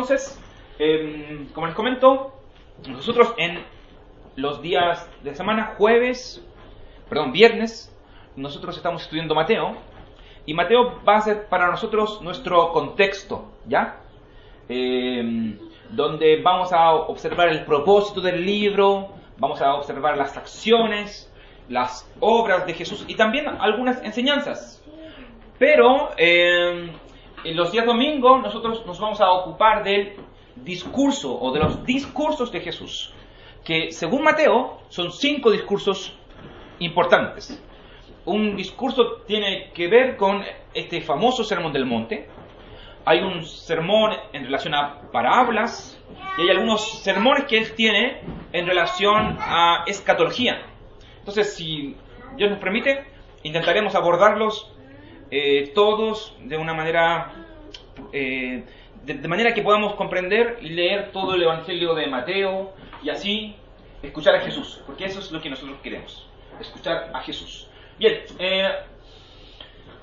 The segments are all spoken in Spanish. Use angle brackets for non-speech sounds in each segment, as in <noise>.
entonces, em, como les comento, nosotros en los días de semana, jueves, perdón, viernes, nosotros estamos estudiando Mateo, y Mateo va a ser para nosotros nuestro contexto, ¿ya? Em, donde vamos a observar el propósito del libro, vamos a observar las acciones, las obras de Jesús y también algunas enseñanzas. Pero em, en los días domingos nosotros nos vamos a ocupar del discurso o de los discursos de Jesús, que según Mateo son cinco discursos importantes. Un discurso tiene que ver con este famoso sermón del monte, hay un sermón en relación a parábolas y hay algunos sermones que él tiene en relación a escatología. Entonces, si Dios nos permite, intentaremos abordarlos eh, todos de una manera, eh, de, manera que podamos comprender y leer todo el Evangelio de Mateo y así escuchar a Jesús, porque eso es lo que nosotros queremos, escuchar a Jesús. Bien, eh,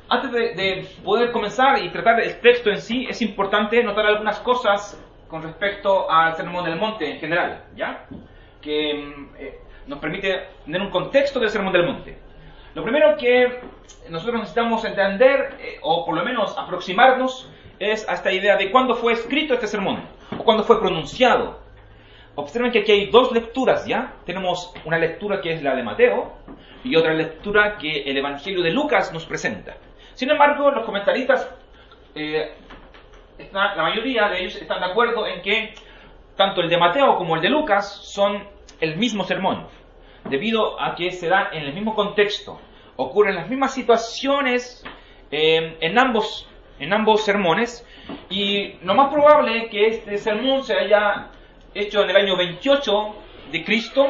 antes de, poder comenzar y tratar el texto en sí, es importante notar algunas cosas con respecto al Sermón del Monte en general, ¿ya? Que mm, eh, nos permite tener un contexto del Sermón del Monte. Lo primero que nosotros necesitamos entender, eh, o por lo menos aproximarnos, es a esta idea de cuándo fue escrito este sermón, o cuándo fue pronunciado. Observen que aquí hay dos lecturas, ¿ya? Tenemos una lectura que es la de Mateo y otra lectura que el Evangelio de Lucas nos presenta. Sin embargo, los comentaristas, eh, la mayoría de ellos están de acuerdo en que tanto el de Mateo como el de Lucas son el mismo sermón, debido a que se da en el mismo contexto, ocurren las mismas situaciones eh, en, ambos, en ambos sermones, y lo más probable es que este sermón se haya hecho en el año 28 de Cristo,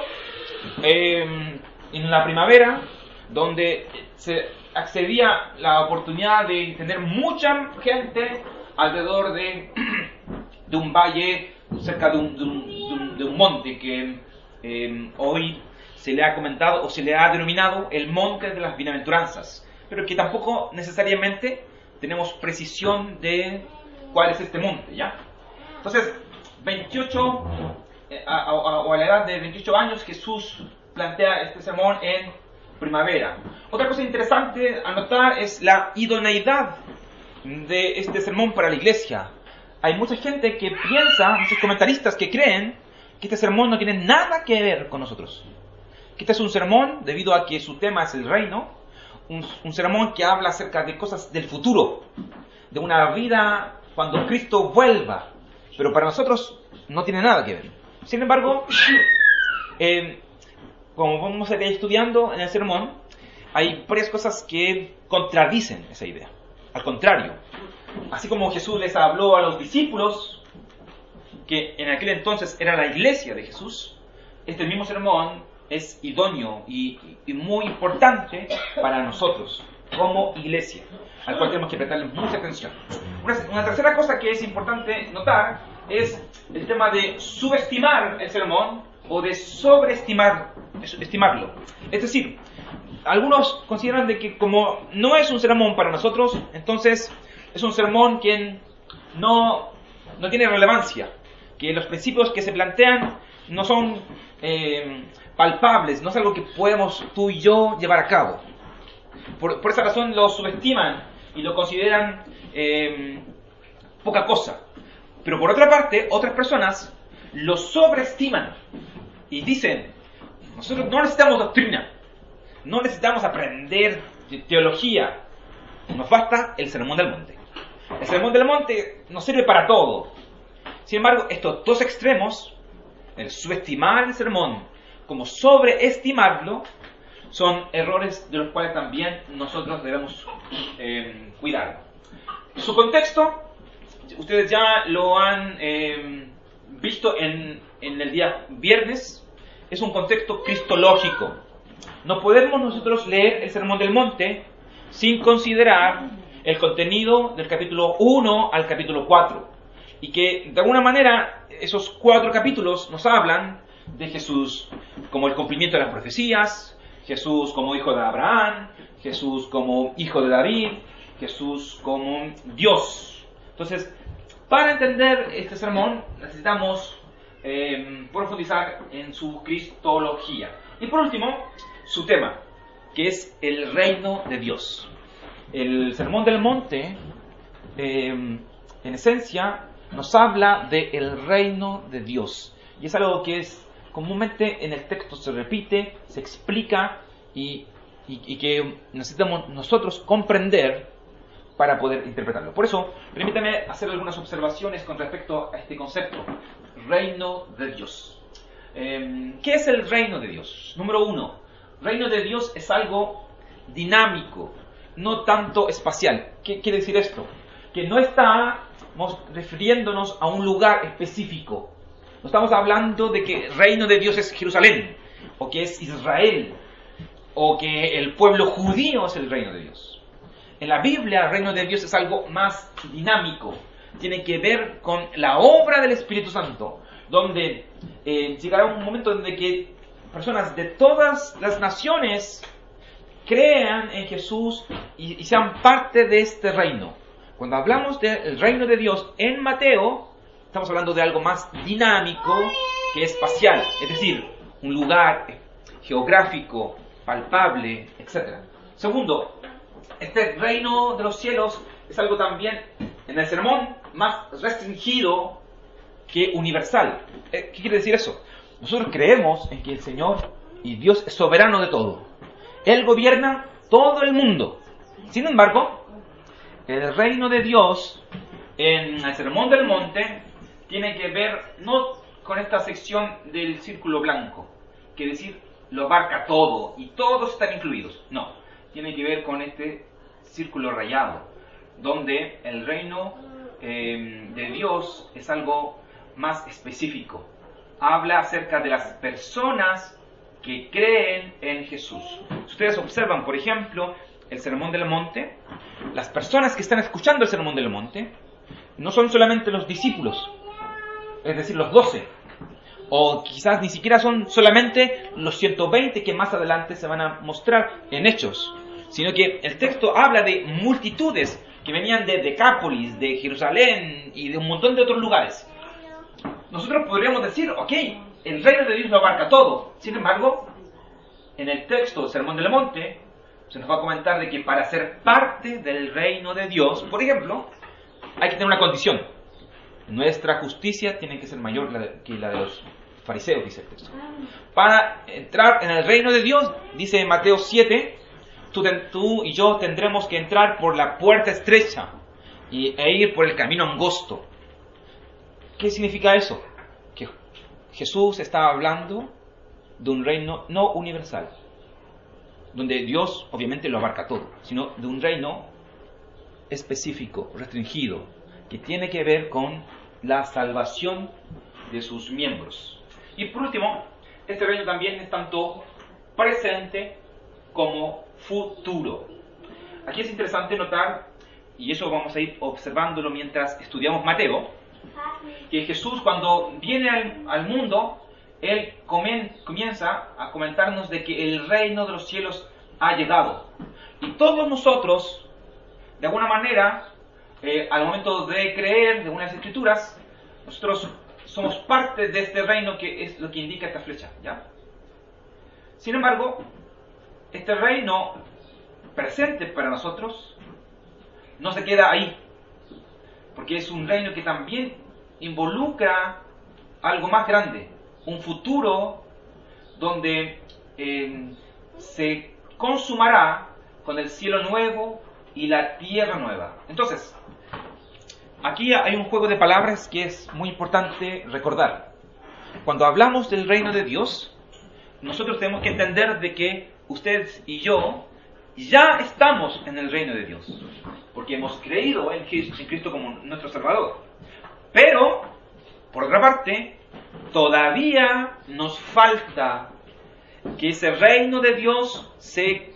eh, en la primavera, donde se accedía la oportunidad de tener mucha gente alrededor de, de un valle, cerca de un, de un, monte que eh, hoy se le ha comentado o se le ha denominado el monte de las bienaventuranzas, pero que tampoco necesariamente tenemos precisión de cuál es este monte, ¿ya? Entonces, 28, eh, o a la edad de 28 años, Jesús plantea este sermón en primavera. Otra cosa interesante a notar es la idoneidad de este sermón para la iglesia. Hay mucha gente que piensa, muchos comentaristas que creen que este sermón no tiene nada que ver con nosotros. Que este es un sermón, debido a que su tema es el reino, un, un sermón que habla acerca de cosas del futuro, de una vida cuando Cristo vuelva. Pero para nosotros no tiene nada que ver. Sin embargo, <clears throat> eh, como vamos a ir estudiando en el sermón, hay varias cosas que contradicen esa idea. Al contrario, así como Jesús les habló a los discípulos, que en aquel entonces era la iglesia de Jesús, este mismo sermón es idóneo y, muy importante para nosotros como iglesia, al cual tenemos que prestarle mucha atención. una, tercera cosa que es importante notar es el tema de subestimar el sermón o de sobreestimar, estimarlo. Es decir, algunos consideran de que como no es un sermón para nosotros, entonces es un sermón que no, no tiene relevancia, que los principios que se plantean no son eh, palpables, no es algo que podemos tú y yo llevar a cabo. Por, esa razón lo subestiman y lo consideran eh, poca cosa. Pero por otra parte, otras personas lo sobreestiman y dicen, nosotros no necesitamos doctrina, no necesitamos aprender teología, nos basta el sermón del monte. El sermón del monte nos sirve para todo. Sin embargo, estos dos extremos, el subestimar el sermón como sobreestimarlo, son errores de los cuales también nosotros debemos eh, cuidar. Su contexto, ustedes ya lo han eh, visto en, en el día viernes, es un contexto cristológico. No podemos nosotros leer el Sermón del Monte sin considerar el contenido del capítulo 1 al capítulo 4. Y que de alguna manera esos cuatro capítulos nos hablan de Jesús como el cumplimiento de las profecías, Jesús como hijo de Abraham, Jesús como hijo de David, Jesús como Dios. Entonces, Para entender este sermón necesitamos eh, profundizar en su cristología. Y por último, su tema, que es el reino de Dios. El sermón del monte, eh, en esencia, nos habla del reino de Dios. Y es algo que es comúnmente en el texto se repite, se explica y, y que necesitamos nosotros comprender para poder interpretarlo. Por eso, permítame hacer algunas observaciones con respecto a este concepto, reino de Dios. Em, ¿Qué es el reino de Dios? Número uno, reino de Dios es algo dinámico, no tanto espacial. ¿Qué quiere decir esto? Que no estamos refiriéndonos a un lugar específico. Estamos hablando de que el reino de Dios es Jerusalén, o que es Israel, o que el pueblo judío es el reino de Dios. En la Biblia el reino de Dios es algo más dinámico, tiene que ver con la obra del Espíritu Santo, donde eh, llegará un momento donde que personas de todas las naciones crean en Jesús y, y sean parte de este reino. Cuando hablamos del reino de Dios en Mateo, estamos hablando de algo más dinámico que espacial, es decir, un lugar geográfico, palpable, etc. Segundo, este reino de los cielos es algo también en el sermón más restringido que universal. Eh, ¿Qué quiere decir eso? Nosotros creemos en que el Señor y Dios es soberano de todo. Él gobierna todo el mundo. Sin embargo, el reino de Dios en el Sermón del Monte tiene que ver no con esta sección del círculo blanco, que decir lo abarca todo y todos están incluidos. No, tiene que ver con este círculo rayado, donde el reino eh, de Dios es algo más específico. Habla acerca de las personas que creen en Jesús. Ustedes observan, por ejemplo, el Sermón del Monte, las personas que están escuchando el Sermón del Monte no son solamente los discípulos, es decir, los doce, o quizás ni siquiera son solamente los 120 que más adelante se van a mostrar en Hechos sino que el texto habla de multitudes que venían de Decápolis, de Jerusalén y de un montón de otros lugares. Nosotros podríamos decir, ok, el reino de Dios lo abarca todo. Sin embargo, en el texto del Sermón del Monte se nos va a comentar de que para ser parte del reino de Dios, por ejemplo, hay que tener una condición. Nuestra justicia tiene que ser mayor que la de los fariseos, dice el texto. Para entrar en el reino de Dios, dice Mateo 7, tú, y yo tendremos que entrar por la puerta estrecha y, e ir por el camino angosto. ¿Qué significa eso? Que Jesús estaba hablando de un reino no universal, donde Dios obviamente lo abarca todo, sino de un reino específico, restringido, que tiene que ver con la salvación de sus miembros. Y por último, este reino también es tanto presente como futuro. Aquí es interesante notar, y eso vamos a ir observándolo mientras estudiamos Mateo, que Jesús cuando viene al, mundo, Él comienza a comentarnos de que el reino de los cielos ha llegado. Y todos nosotros, de alguna manera, eh, al momento de creer de unas escrituras, nosotros somos parte de este reino que es lo que indica esta flecha, ¿ya? Sin embargo, este reino presente para nosotros no se queda ahí, porque es un reino que también involucra algo más grande, un futuro donde eh, se consumará con el cielo nuevo y la tierra nueva. Entonces, aquí hay un juego de palabras que es muy importante recordar. Cuando hablamos del reino de Dios, nosotros tenemos que entender de que ustedes y yo ya estamos en el reino de Dios, porque hemos creído en Cristo como nuestro Salvador. Pero, por otra parte, todavía nos falta que ese reino de Dios se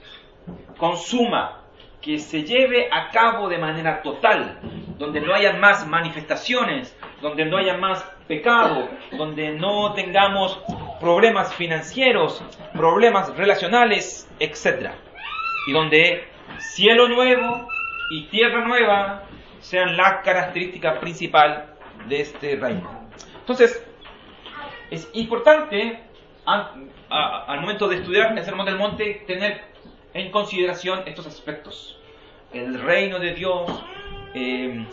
consuma, que se lleve a cabo de manera total, donde no haya más manifestaciones, donde no haya más pecado, donde no tengamos problemas financieros, problemas relacionales, etc. Y donde cielo nuevo y tierra nueva sean la característica principal de este reino. Entonces, es importante al momento de estudiar el Sermón del Monte tener en consideración estos aspectos. El reino de Dios, eh,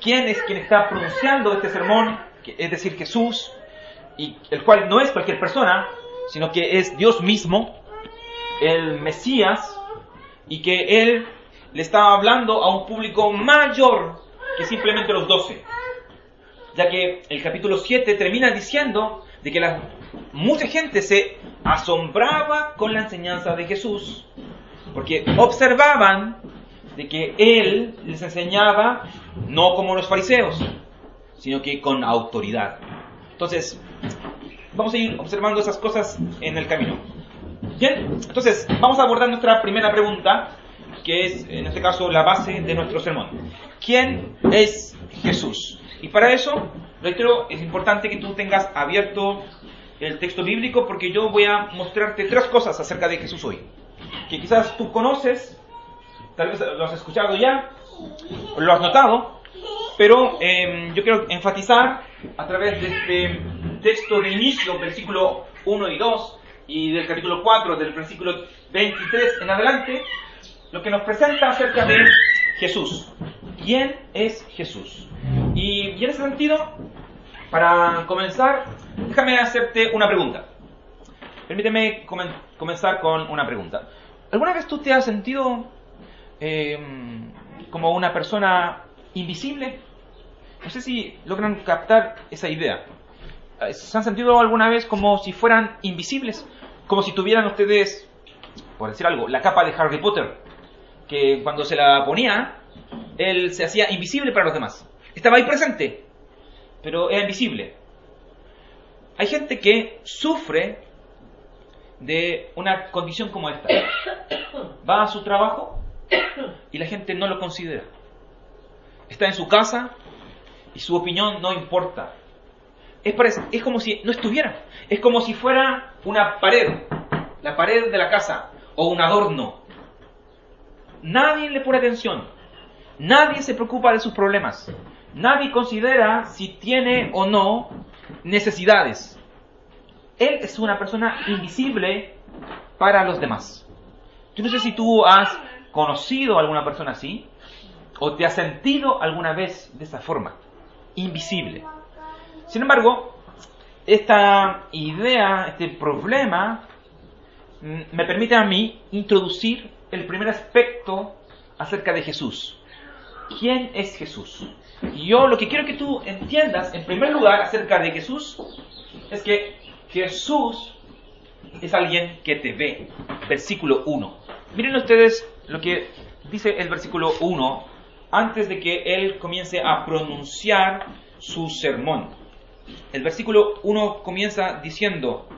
quién es quien está pronunciando este sermón, es decir, Jesús, y el cual no es cualquier persona, sino que es Dios mismo, el Mesías, y que Él le estaba hablando a un público mayor que simplemente los doce. Ya que el capítulo 7 termina diciendo de que mucha gente se asombraba con la enseñanza de Jesús, porque observaban de que Él les enseñaba no como los fariseos, sino que con autoridad. Entonces, vamos a ir observando esas cosas en el camino. Bien, entonces vamos a abordar nuestra primera pregunta, que es en este caso la base de nuestro sermón. ¿Quién es Jesús? Y para eso, reitero, es importante que tú tengas abierto el texto bíblico porque yo voy a mostrarte tres cosas acerca de Jesús hoy. Que quizás tú conoces, tal vez lo has escuchado ya, lo has notado, pero em, yo quiero enfatizar a través de este texto de inicio, versículo 1 y 2, y del capítulo 4, del versículo 23 en adelante, lo que nos presenta acerca de Jesús. ¿Quién es Jesús? Y, en ese sentido, para comenzar, déjame hacerte una pregunta. Permíteme comenzar con una pregunta. ¿Alguna vez tú te has sentido em, como una persona invisible? No sé si logran captar esa idea. ¿Se han sentido alguna vez como si fueran invisibles? como si tuvieran ustedes, por decir algo, la capa de Harry Potter, que cuando se la ponía, él se hacía invisible para los demás. Estaba ahí presente, pero era invisible. Hay gente que sufre de una condición como esta. Va a su trabajo y la gente no lo considera. Está en su casa y su opinión no importa es, como si no estuviera. Es como si fuera una pared, la pared de la casa, o un adorno. Nadie le pone atención. Nadie se preocupa de sus problemas. Nadie considera si tiene o no necesidades. Él es una persona invisible para los demás. Yo no sé si tú has conocido a alguna persona así o te has sentido alguna vez de esa forma, invisible. Sin embargo, esta idea, este problema, mm, me permite a mí introducir el primer aspecto acerca de Jesús. ¿Quién es Jesús? Yo lo que quiero que tú entiendas, en primer lugar, acerca de Jesús, es que Jesús es alguien que te ve. Versículo 1. Miren ustedes lo que dice el versículo 1 antes de que él comience a pronunciar su sermón. El versículo 1 comienza diciendo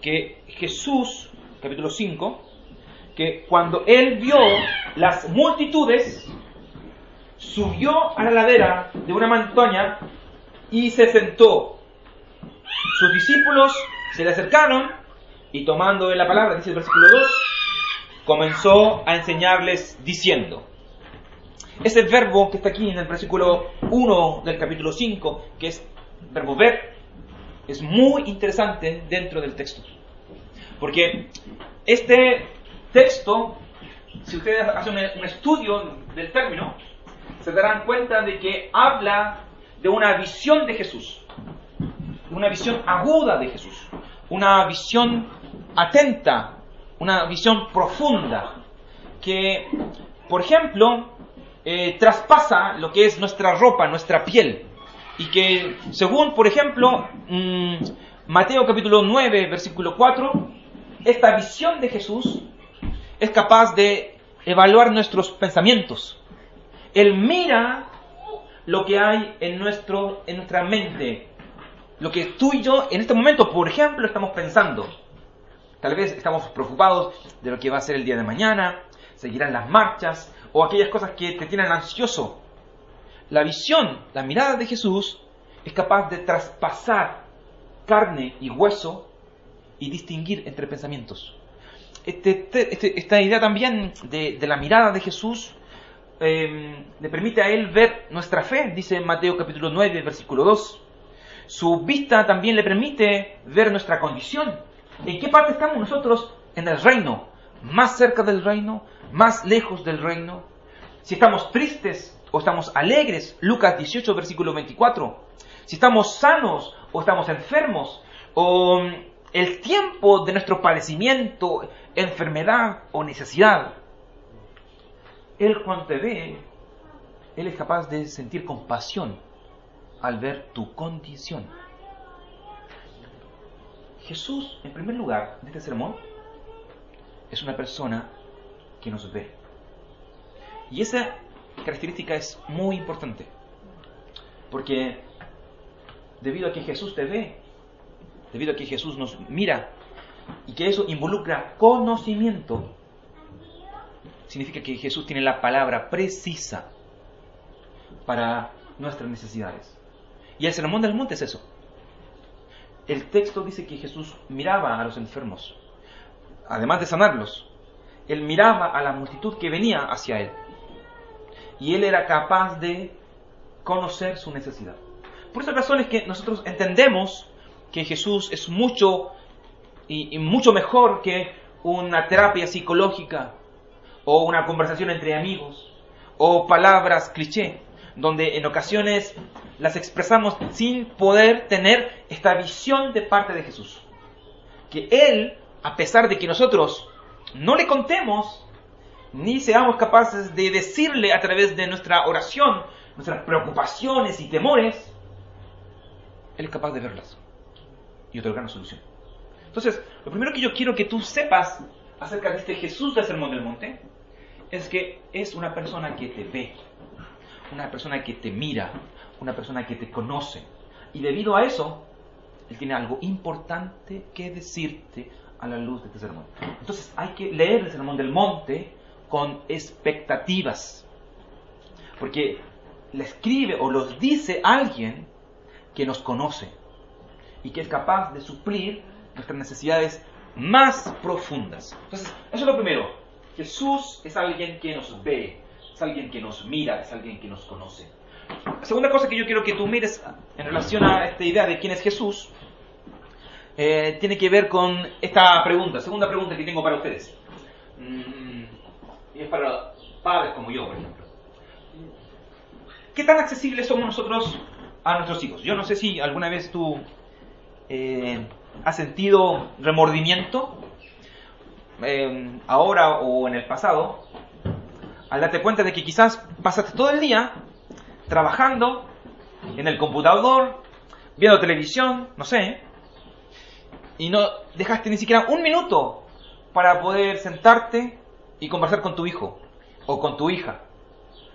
que Jesús, capítulo 5, que cuando él vio las multitudes, subió a la ladera de una montaña y se sentó. Sus discípulos se le acercaron y tomando la palabra, dice el versículo 2, comenzó a enseñarles diciendo, ese verbo que está aquí en el versículo 1 del capítulo 5, que es verbo ver es muy interesante dentro del texto. Porque este texto, si ustedes hacen un estudio del término, se darán cuenta de que habla de una visión de Jesús, una visión aguda de Jesús, una visión atenta, una visión profunda, que, por ejemplo, eh, traspasa lo que es nuestra ropa, nuestra piel y que según, por ejemplo, mm, Mateo capítulo 9, versículo 4, esta visión de Jesús es capaz de evaluar nuestros pensamientos. Él mira lo que hay en, nuestro, en nuestra mente, lo que tú y yo en este momento, por ejemplo, estamos pensando. Tal vez estamos preocupados de lo que va a ser el día de mañana, seguirán las marchas o aquellas cosas que te tienen ansioso la visión, la mirada de Jesús es capaz de traspasar carne y hueso y distinguir entre pensamientos. Este, este, esta idea también de, la mirada de Jesús eh, le permite a Él ver nuestra fe, dice Mateo capítulo 9, versículo 2. Su vista también le permite ver nuestra condición. ¿En qué parte estamos nosotros en el reino? ¿Más cerca del reino? ¿Más lejos del reino? Si estamos tristes o estamos alegres, Lucas 18, versículo 24. Si estamos sanos o estamos enfermos, o mm, el tiempo de nuestro padecimiento, enfermedad o necesidad. Él cuando te ve, Él es capaz de sentir compasión al ver tu condición. Jesús, en primer lugar, de este sermón, es una persona que nos ve. Y esa característica es muy importante, porque debido a que Jesús te ve, debido a que Jesús nos mira, y que eso involucra conocimiento, significa que Jesús tiene la palabra precisa para nuestras necesidades. Y el sermón del monte es eso. El texto dice que Jesús miraba a los enfermos, además de sanarlos, él miraba a la multitud que venía hacia él. Y él era capaz de conocer su necesidad. Por esa razón es que nosotros entendemos que Jesús es mucho y, y mucho mejor que una terapia psicológica o una conversación entre amigos o palabras cliché, donde en ocasiones las expresamos sin poder tener esta visión de parte de Jesús. Que Él, a pesar de que nosotros no le contemos, ni seamos capaces de decirle a través de nuestra oración, nuestras preocupaciones y temores, Él es capaz de verlas y otorgar una solución. Entonces, lo primero que yo quiero que tú sepas acerca de este Jesús del Sermón del Monte es que es una persona que te ve, una persona que te mira, una persona que te conoce. Y debido a eso, Él tiene algo importante que decirte a la luz de este sermón. Entonces hay que leer el Sermón del Monte con expectativas. Porque le escribe o los dice alguien que nos conoce y que es capaz de suplir nuestras necesidades más profundas. Entonces, eso es lo primero. Jesús es alguien que nos ve, es alguien que nos mira, es alguien que nos conoce. La segunda cosa que yo quiero que tú mires en relación a esta idea de quién es Jesús eh, tiene que ver con esta pregunta, segunda pregunta que tengo para ustedes. Mm, y es para padres como yo, por ejemplo. ¿Qué tan accesibles somos nosotros a nuestros hijos? Yo no sé si alguna vez tú eh, has sentido remordimiento, eh, ahora o en el pasado, al darte cuenta de que quizás pasaste todo el día trabajando en el computador, viendo televisión, no sé, y no dejaste ni siquiera un minuto para poder sentarte y conversar con tu hijo o con tu hija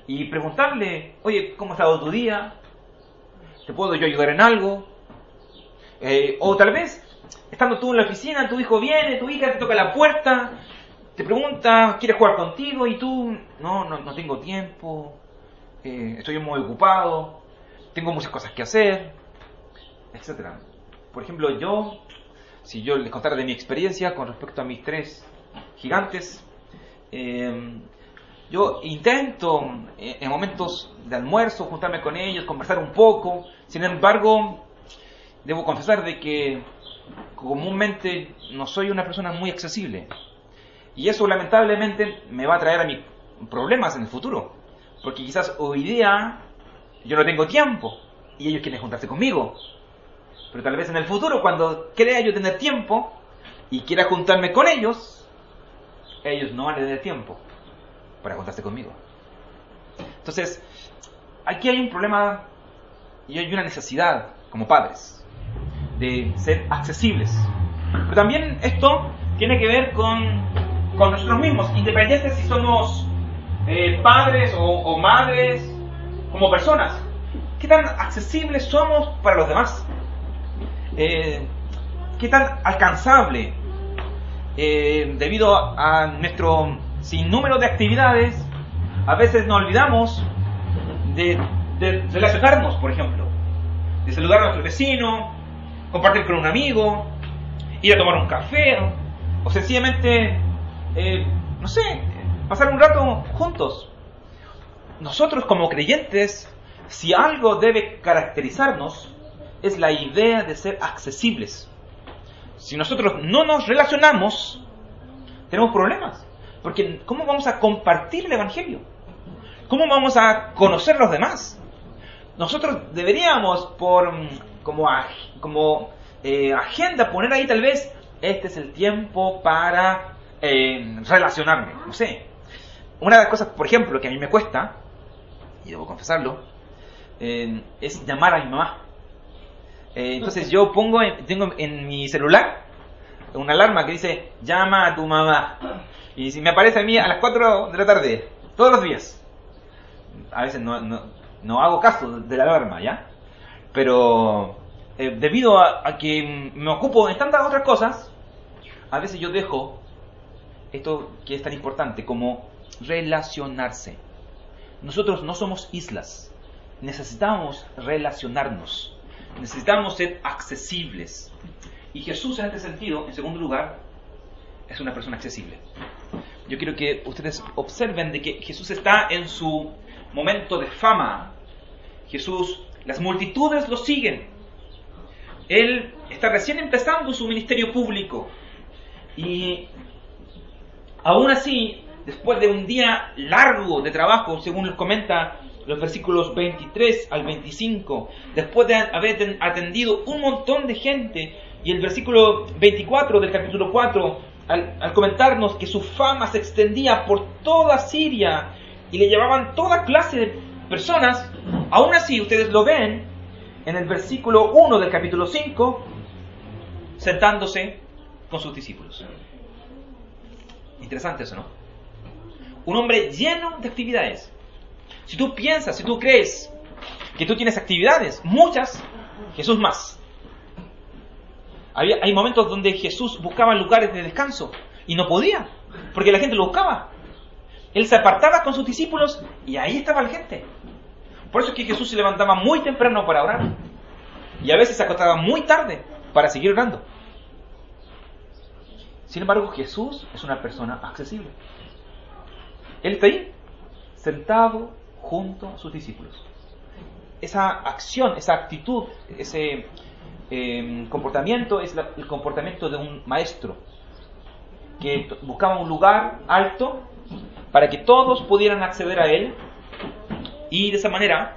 y preguntarle, oye, ¿cómo ha estado tu día? ¿Te puedo yo ayudar en algo? Eh, o tal vez, estando tú en la oficina, tu hijo viene, tu hija te toca la puerta, te pregunta, ¿quieres jugar contigo? Y tú, no, no, no tengo tiempo, eh, estoy muy ocupado, tengo muchas cosas que hacer, etc. Por ejemplo, yo, si yo les contara de mi experiencia con respecto a mis tres gigantes, eh, yo intento eh, en momentos de almuerzo juntarme con ellos, conversar un poco, sin embargo, debo confesar de que comúnmente no soy una persona muy accesible. Y eso lamentablemente me va a traer a mí problemas en el futuro. Porque quizás hoy día yo no tengo tiempo y ellos quieren juntarse conmigo. Pero tal vez en el futuro, cuando crea yo tener tiempo y quiera juntarme con ellos, ellos no van a tener tiempo para juntarse conmigo. Entonces, aquí hay un problema y hay una necesidad como padres de ser accesibles. Pero también esto tiene que ver con, con nosotros mismos, independientes si somos eh, padres o, madres, como personas. ¿Qué tan accesibles somos para los demás? Eh, ¿Qué tan alcanzable? Eh, debido a nuestro sinnúmero de actividades, a veces nos olvidamos de, de, relacionarnos, por ejemplo, de saludar a nuestro vecino, compartir con un amigo, ir a tomar un café, o sencillamente, no sé, pasar un rato juntos. nosotros como creyentes, si algo debe caracterizarnos, es la idea de ser accesibles. Si nosotros no nos relacionamos, tenemos problemas. Porque ¿cómo vamos a compartir el Evangelio? ¿Cómo vamos a conocer los demás? Nosotros deberíamos, por como, como eh, agenda, poner ahí tal vez, este es el tiempo para eh, relacionarme. No sé. Una de las cosas, por ejemplo, que a mí me cuesta, y debo confesarlo, eh, es llamar a mi mamá. entonces yo pongo, tengo en mi celular una alarma que dice, llama a tu mamá. Y si me aparece a mí a las 4 de la tarde, todos los días. A veces no, no, hago caso de la alarma, ¿ya? Pero eh, debido a, que me ocupo en tantas otras cosas, a veces yo dejo esto que es tan importante como relacionarse. Nosotros no somos islas, necesitamos relacionarnos, necesitamos ser accesibles. Y Jesús en este sentido, en segundo lugar, es una persona accesible. Yo quiero que ustedes observen de que Jesús está en su momento de fama. Jesús, las multitudes lo siguen. Él está recién empezando su ministerio público. Y aún así, después de un día largo de trabajo, según nos comenta los versículos 23 al 25, después de haber atendido un montón de gente, y el versículo 24 del capítulo 4, al, comentarnos que su fama se extendía por toda Siria y le llevaban toda clase de personas, aún así ustedes lo ven en el versículo 1 del capítulo 5, sentándose con sus discípulos. Interesante eso, ¿no? Un hombre lleno de actividades. Si tú piensas, si tú crees que tú tienes actividades, muchas, Jesús más hay momentos donde Jesús buscaba lugares de descanso y no podía, porque la gente lo buscaba. Él se apartaba con sus discípulos y ahí estaba la gente. Por eso es que Jesús se levantaba muy temprano para orar y a veces se acostaba muy tarde para seguir orando. Sin embargo, Jesús es una persona accesible. Él está ahí, sentado junto a sus discípulos. Esa acción, esa actitud, ese, Em, comportamiento es el comportamiento de un maestro que buscaba un lugar alto para que todos pudieran acceder a él y de esa manera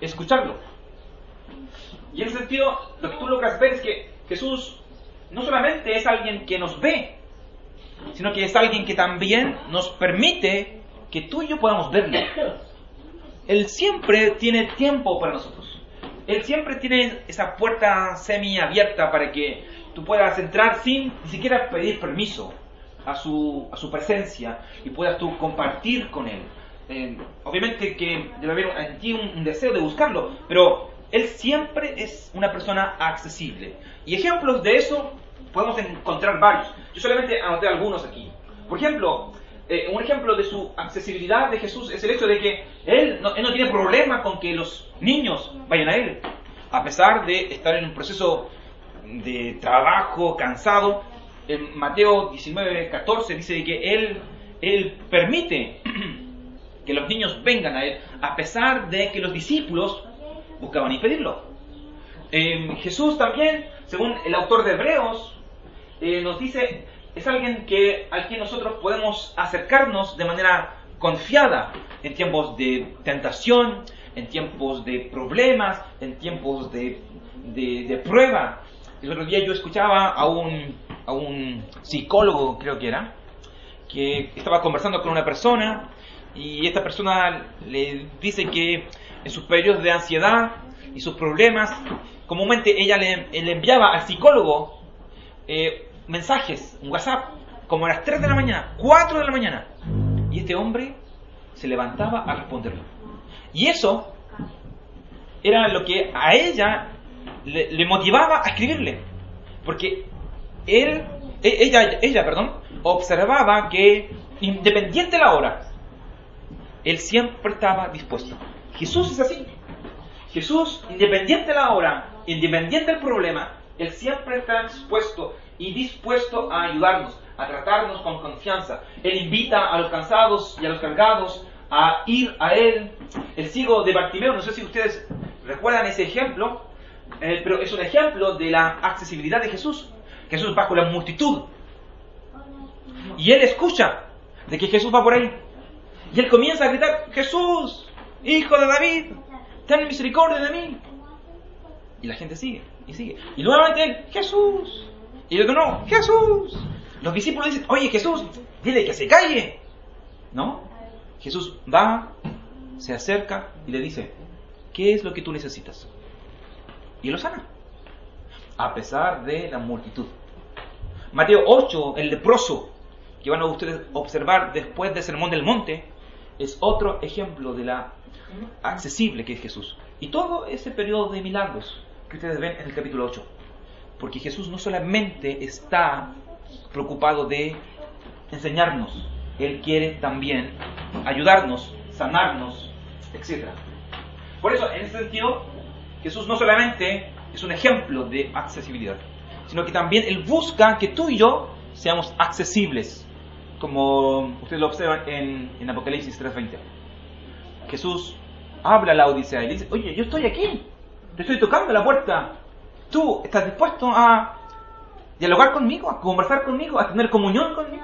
escucharlo. Y en ese sentido, lo que tú logras ver es que Jesús no solamente es alguien que nos ve, sino que es alguien que también nos permite que tú y yo podamos verle. Él siempre tiene tiempo para nosotros. Él siempre tiene esa puerta semi abierta para que tú puedas entrar sin ni siquiera pedir permiso a su, a su presencia y puedas tú compartir con Él. Eh, obviamente que debe haber en ti un, deseo de buscarlo, pero Él siempre es una persona accesible. Y ejemplos de eso podemos encontrar varios. Yo solamente anoté algunos aquí. Por ejemplo, eh, un ejemplo de su accesibilidad de Jesús es el hecho de que él no, él no tiene problema con que los niños vayan a Él. A pesar de estar en un proceso de trabajo cansado, en Mateo 19, 14 dice que Él, él permite <clears throat> que los niños vengan a Él, a pesar de que los discípulos buscaban impedirlo. Jesús también, según el autor de Hebreos, eh, nos dice es alguien que, al que nosotros podemos acercarnos de manera confiada en tiempos de tentación, en tiempos de problemas, en tiempos de, de, prueba. El otro día yo escuchaba a un, a un psicólogo, creo que era, que estaba conversando con una persona y esta persona le dice que en sus periodos de ansiedad y sus problemas, comúnmente ella le, enviaba al psicólogo eh, mensajes, un WhatsApp, como a las 3 de la mañana, 4 de la mañana. Y este hombre se levantaba a responderlo. Y eso era lo que a ella le, motivaba a escribirle. Porque él, e, ella, ella, perdón, observaba que independiente de la hora, él siempre estaba dispuesto. Jesús es así. Jesús, independiente de la hora, independiente del problema, él siempre está dispuesto y dispuesto a ayudarnos, a tratarnos con confianza. Él invita a los cansados y a los cargados a ir a él. El ciego de Bartimeo, no sé si ustedes recuerdan ese ejemplo, eh, pero es un ejemplo de la accesibilidad de Jesús. Jesús va con la multitud. Y él escucha de que Jesús va por ahí. Y él comienza a gritar, Jesús, hijo de David, ten misericordia de mí. Y la gente sigue, y sigue. Y nuevamente él, Jesús. Y luego no, Jesús. Los discípulos dicen, oye Jesús, dile que se calle. ¿No? Jesús va, se acerca y le dice, ¿qué es lo que tú necesitas? Y lo sana. A pesar de la multitud. Mateo 8, el leproso, que van a ustedes observar después del Sermón del Monte, es otro ejemplo de la accesible que es Jesús. Y todo ese periodo de milagros que ustedes ven en el capítulo 8. Porque Jesús no solamente está preocupado de enseñarnos, Él quiere también ayudarnos, sanarnos, etc. Por eso, en ese sentido, Jesús no solamente es un ejemplo de accesibilidad, sino que también Él busca que tú y yo seamos accesibles, como ustedes lo observan en, en Apocalipsis 3.20. Jesús habla a la Odisea y dice, oye, yo estoy aquí, te estoy tocando la puerta, ¿Tú estás dispuesto a dialogar conmigo, a conversar conmigo, a tener comunión conmigo?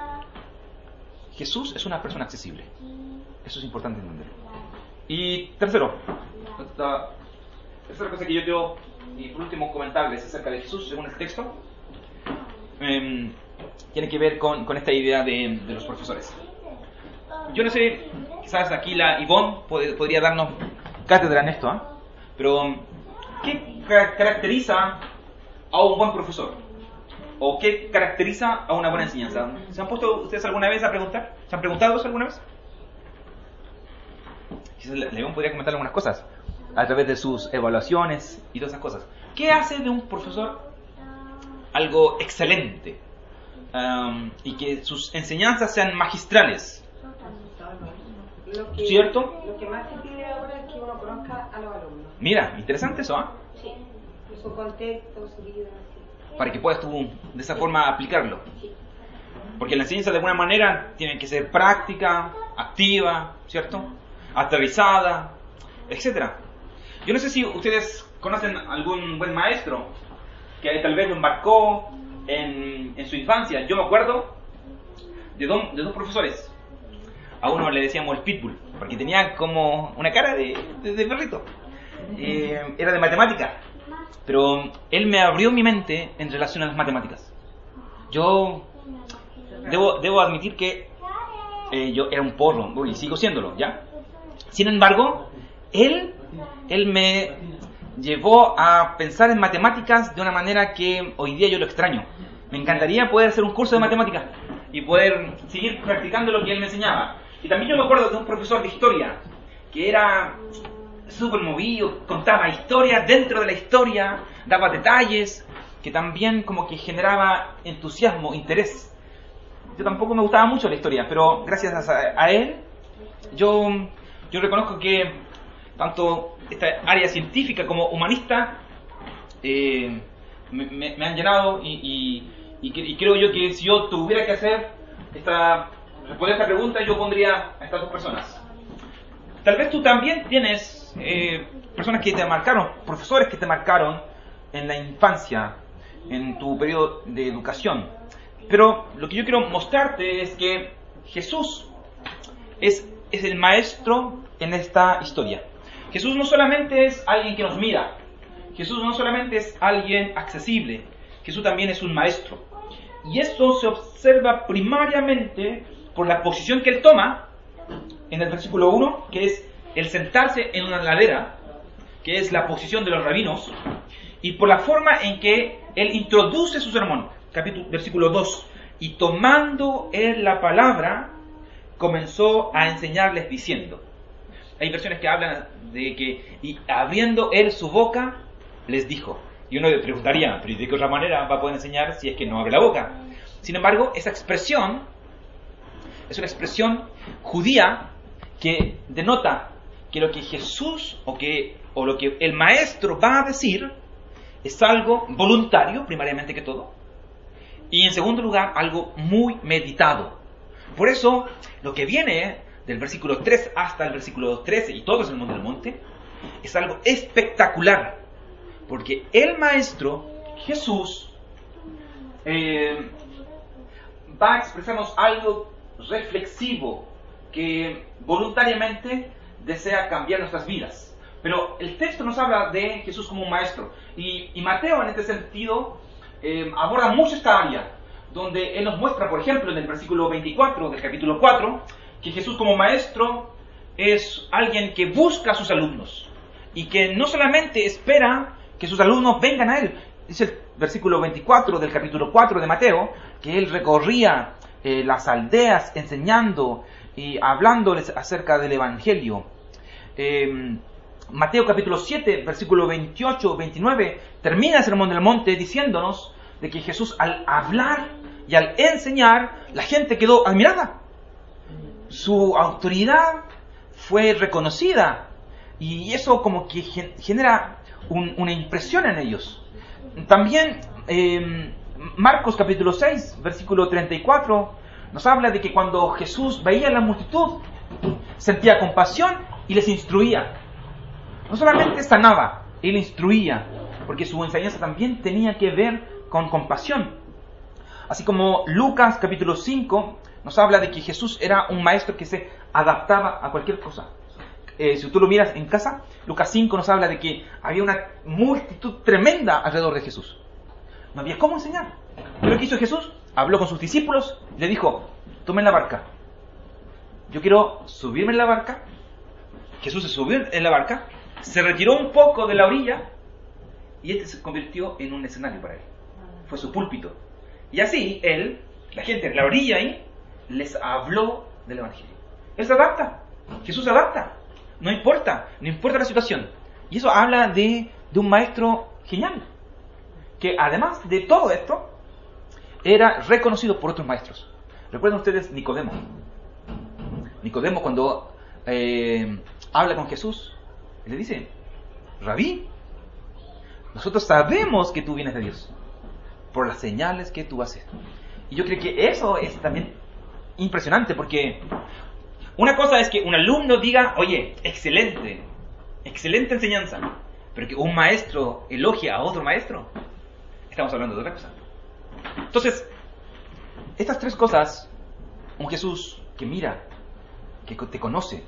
Jesús es una persona accesible. Eso es importante entenderlo. Y tercero, la tercera cosa que yo quiero, y por último, comentarles acerca de Jesús según el texto, em, tiene que ver con, con esta idea de, de, los profesores. Yo no sé, quizás aquí la Ivonne podría darnos cátedra en esto, ¿eh? pero ¿qué caracteriza a un buen profesor? ¿O qué caracteriza a una buena enseñanza? ¿Se han puesto ustedes alguna vez a preguntar? ¿Se han preguntado eso alguna vez? Quizás León podría comentar algunas cosas a través de sus evaluaciones y todas esas cosas. ¿Qué hace de un profesor algo excelente um, y que sus enseñanzas sean magistrales? Lo que, ¿Cierto? Lo que más se pide ahora es que uno conozca a los alumnos. Mira, interesante eso, ¿ah? Sí. Su contexto, su vida. Sí. Para que puedas tú de esa forma aplicarlo. Sí. Porque la enseñanza de alguna manera tiene que ser práctica, activa, ¿cierto? Aterrizada, etc. Yo no sé si ustedes conocen algún buen maestro que tal vez lo embarcó en, en su infancia. Yo me acuerdo de, dos de dos profesores. A uno le decíamos el pitbull, porque tenía como una cara de, de, de perrito. Eh, era de matemática, pero él me abrió mi mente en relación a las matemáticas. Yo debo, debo admitir que eh, yo era un porro, y sigo siéndolo, ¿ya? Sin embargo, él, él me llevó a pensar en matemáticas de una manera que hoy día yo lo extraño. Me encantaría poder hacer un curso de matemáticas y poder seguir practicando lo que él me enseñaba. Y también yo me acuerdo de un profesor de historia que era súper movido, contaba historias dentro de la historia, daba detalles, que también como que generaba entusiasmo, interés. Yo tampoco me gustaba mucho la historia, pero gracias a, él, yo, yo reconozco que tanto esta área científica como humanista eh, me, han llenado y, y, y, creo yo que si yo tuviera que hacer esta, responder esta pregunta, yo pondría a estas dos personas. Tal vez tú también tienes eh, personas que te marcaron, profesores que te marcaron en la infancia, en tu periodo de educación. Pero lo que yo quiero mostrarte es que Jesús es, es el maestro en esta historia. Jesús no solamente es alguien que nos mira, Jesús no solamente es alguien accesible, Jesús también es un maestro. Y esto se observa primariamente por la posición que él toma en el versículo 1, que es el sentarse en una ladera, que es la posición de los rabinos, y por la forma en que él introduce su sermón, capítulo, versículo 2, y tomando él la palabra, comenzó a enseñarles diciendo. Hay versiones que hablan de que, y abriendo él su boca, les dijo. Y uno le preguntaría, pero ¿de qué otra manera va a poder enseñar si es que no abre la boca? Sin embargo, esa expresión es una expresión judía que denota que lo que Jesús o, que, o lo que el maestro va a decir es algo voluntario, primariamente que todo, y en segundo lugar, algo muy meditado. Por eso, lo que viene del versículo 3 hasta el versículo 13 y todo es el mundo del monte, es algo espectacular. Porque el Maestro, Jesús, eh, va a expresarnos algo reflexivo que voluntariamente desea cambiar nuestras vidas. Pero el texto nos habla de Jesús como un maestro. Y, Mateo en este sentido eh, aborda mucho esta área, donde él nos muestra, por ejemplo, en el versículo 24 del capítulo 4, que Jesús como maestro es alguien que busca a sus alumnos y que no solamente espera que sus alumnos vengan a él. Dice el versículo 24 del capítulo 4 de Mateo, que él recorría eh, las aldeas enseñando y hablándoles acerca del Evangelio. Em, Mateo capítulo 7, versículo 28, 29, termina el sermón del monte diciéndonos de que Jesús al hablar y al enseñar, la gente quedó admirada. Su autoridad fue reconocida y eso como que genera una impresión en ellos. También em, Marcos capítulo 6, versículo 34, nos habla de que cuando Jesús veía a la multitud, sentía compasión y les instruía. No solamente sanaba, él instruía, porque su enseñanza también tenía que ver con compasión. Así como Lucas capítulo 5 nos habla de que Jesús era un maestro que se adaptaba a cualquier cosa. Eh, si tú lo miras en casa, Lucas 5 nos habla de que había una multitud tremenda alrededor de Jesús. No había cómo enseñar. Pero ¿qué hizo Jesús? Habló con sus discípulos, le dijo, tomen la barca. Yo quiero subirme en la barca. Jesús se subió en la barca, se retiró un poco de la orilla y este se convirtió en un escenario para él. Fue su púlpito. Y así él, la gente en la orilla ahí, les habló del Evangelio. Él se adapta. Jesús se adapta. No importa, no importa la situación. Y eso habla de, un maestro genial, que además de todo esto, era reconocido por otros maestros. ¿Recuerdan ustedes Nicodemo? Nicodemo cuando eh, habla con Jesús, le dice, Rabí, nosotros sabemos que tú vienes de Dios por las señales que tú haces. Y yo creo que eso es también impresionante porque una cosa es que un alumno diga, oye, excelente, excelente enseñanza, pero que un maestro elogia a otro maestro, estamos hablando de otra. Entonces, estas tres cosas, un Jesús que mira, que te conoce,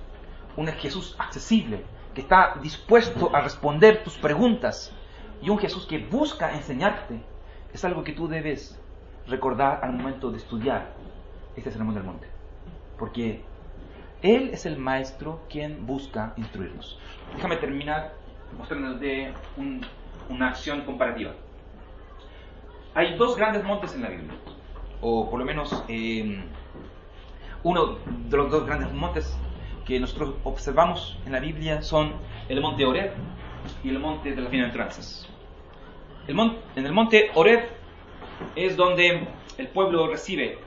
un Jesús accesible, que está dispuesto a responder tus preguntas, y un Jesús que busca enseñarte, es algo que tú debes recordar al momento de estudiar este sermón del monte. Porque él es el maestro quien busca instruirnos. Déjame terminar mostrándote de una acción comparativa. Hay dos grandes montes en la Biblia, o por lo menos eh, uno de los dos grandes montes que nosotros observamos en la Biblia son el monte Oreb y el monte de las bienaventuranzas. El en el monte Oreb es donde el pueblo recibe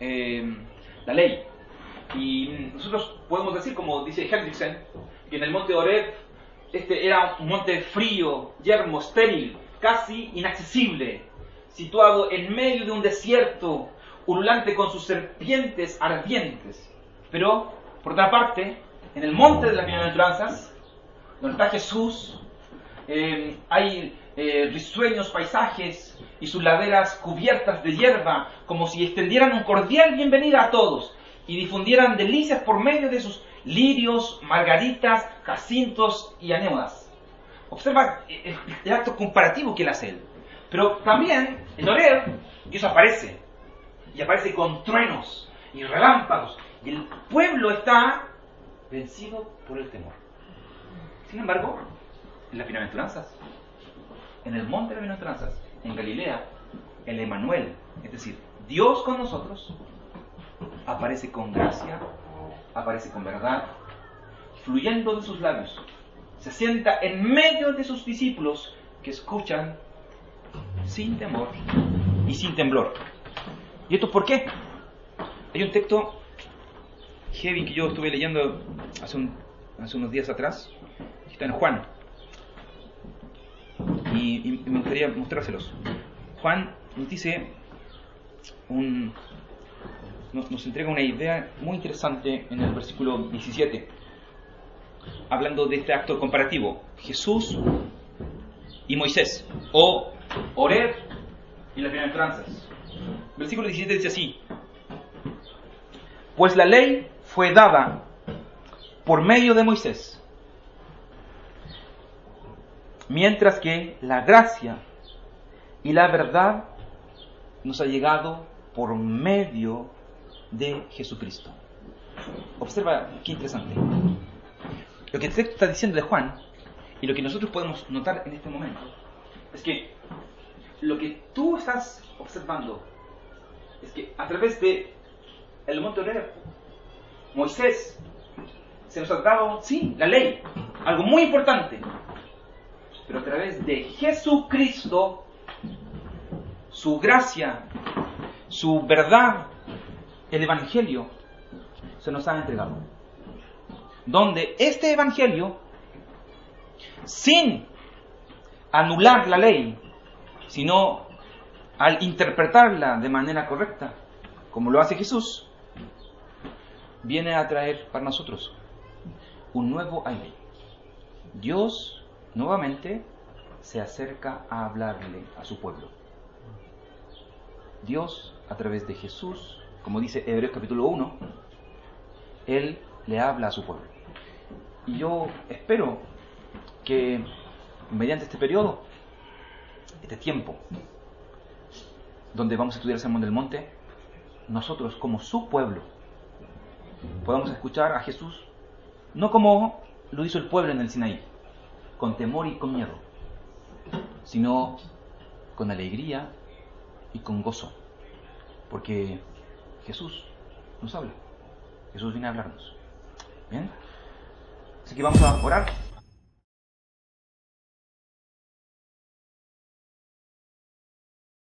eh, la ley, y nosotros podemos decir, como dice Hendrickson, que en el monte Oreb este era un monte frío, yermo, estéril, casi inaccesible, situado en medio de un desierto, ululante con sus serpientes ardientes. Pero, por otra parte, en el monte de las bienaventuranzas, donde está Jesús, eh, hay eh, risueños paisajes y sus laderas cubiertas de hierba, como si extendieran un cordial bienvenida a todos y difundieran delicias por medio de sus lirios, margaritas, jacintos y anémonas. Observa el, acto comparativo que él hace él. Pero también en Oreb Dios aparece. Y aparece con truenos y relámpagos. Y el pueblo está vencido por el temor. Sin embargo, en las bienaventuranzas, en el monte de las bienaventuranzas, en Galilea, el Emanuel, es decir, Dios con nosotros, aparece con gracia, aparece con verdad, fluyendo de sus labios. Se sienta en medio de sus discípulos que escuchan sin temor y sin temblor. ¿Y esto por qué? Hay un texto heavy que yo estuve leyendo hace, unos días atrás, está en Juan. Y, me gustaría mostrárselos. Juan nos dice nos, nos entrega una idea muy interesante en el versículo 17, hablando de este acto comparativo, Jesús y Moisés, o Oreb y las bienaventuranzas. Versículo 17 dice así, pues la ley fue dada por medio de Moisés, mientras que la gracia y la verdad nos ha llegado por medio de Jesucristo. Observa qué interesante. Lo que el texto está diciendo de Juan y lo que nosotros podemos notar en este momento es que lo que tú estás observando es que a través de el monte Oreb, Moisés se nos ha dado, sí, la ley, algo muy importante, pero a través de Jesucristo, su gracia, su verdad, el Evangelio, se nos ha entregado. Donde este Evangelio, sin anular la ley, sino al interpretarla de manera correcta, como lo hace Jesús, viene a traer para nosotros un nuevo aire. Dios nuevamente se acerca a hablarle a su pueblo. Dios, a través de Jesús, como dice Hebreos capítulo 1, Él le habla a su pueblo. Y yo espero que mediante este periodo, este tiempo, donde vamos a estudiar el Sermón del Monte, nosotros como su pueblo podamos escuchar a Jesús no como lo hizo el pueblo en el Sinaí, con temor y con miedo, sino con alegría y con gozo, porque Jesús nos habla, Jesús viene a hablarnos. Bien, así que vamos a orar.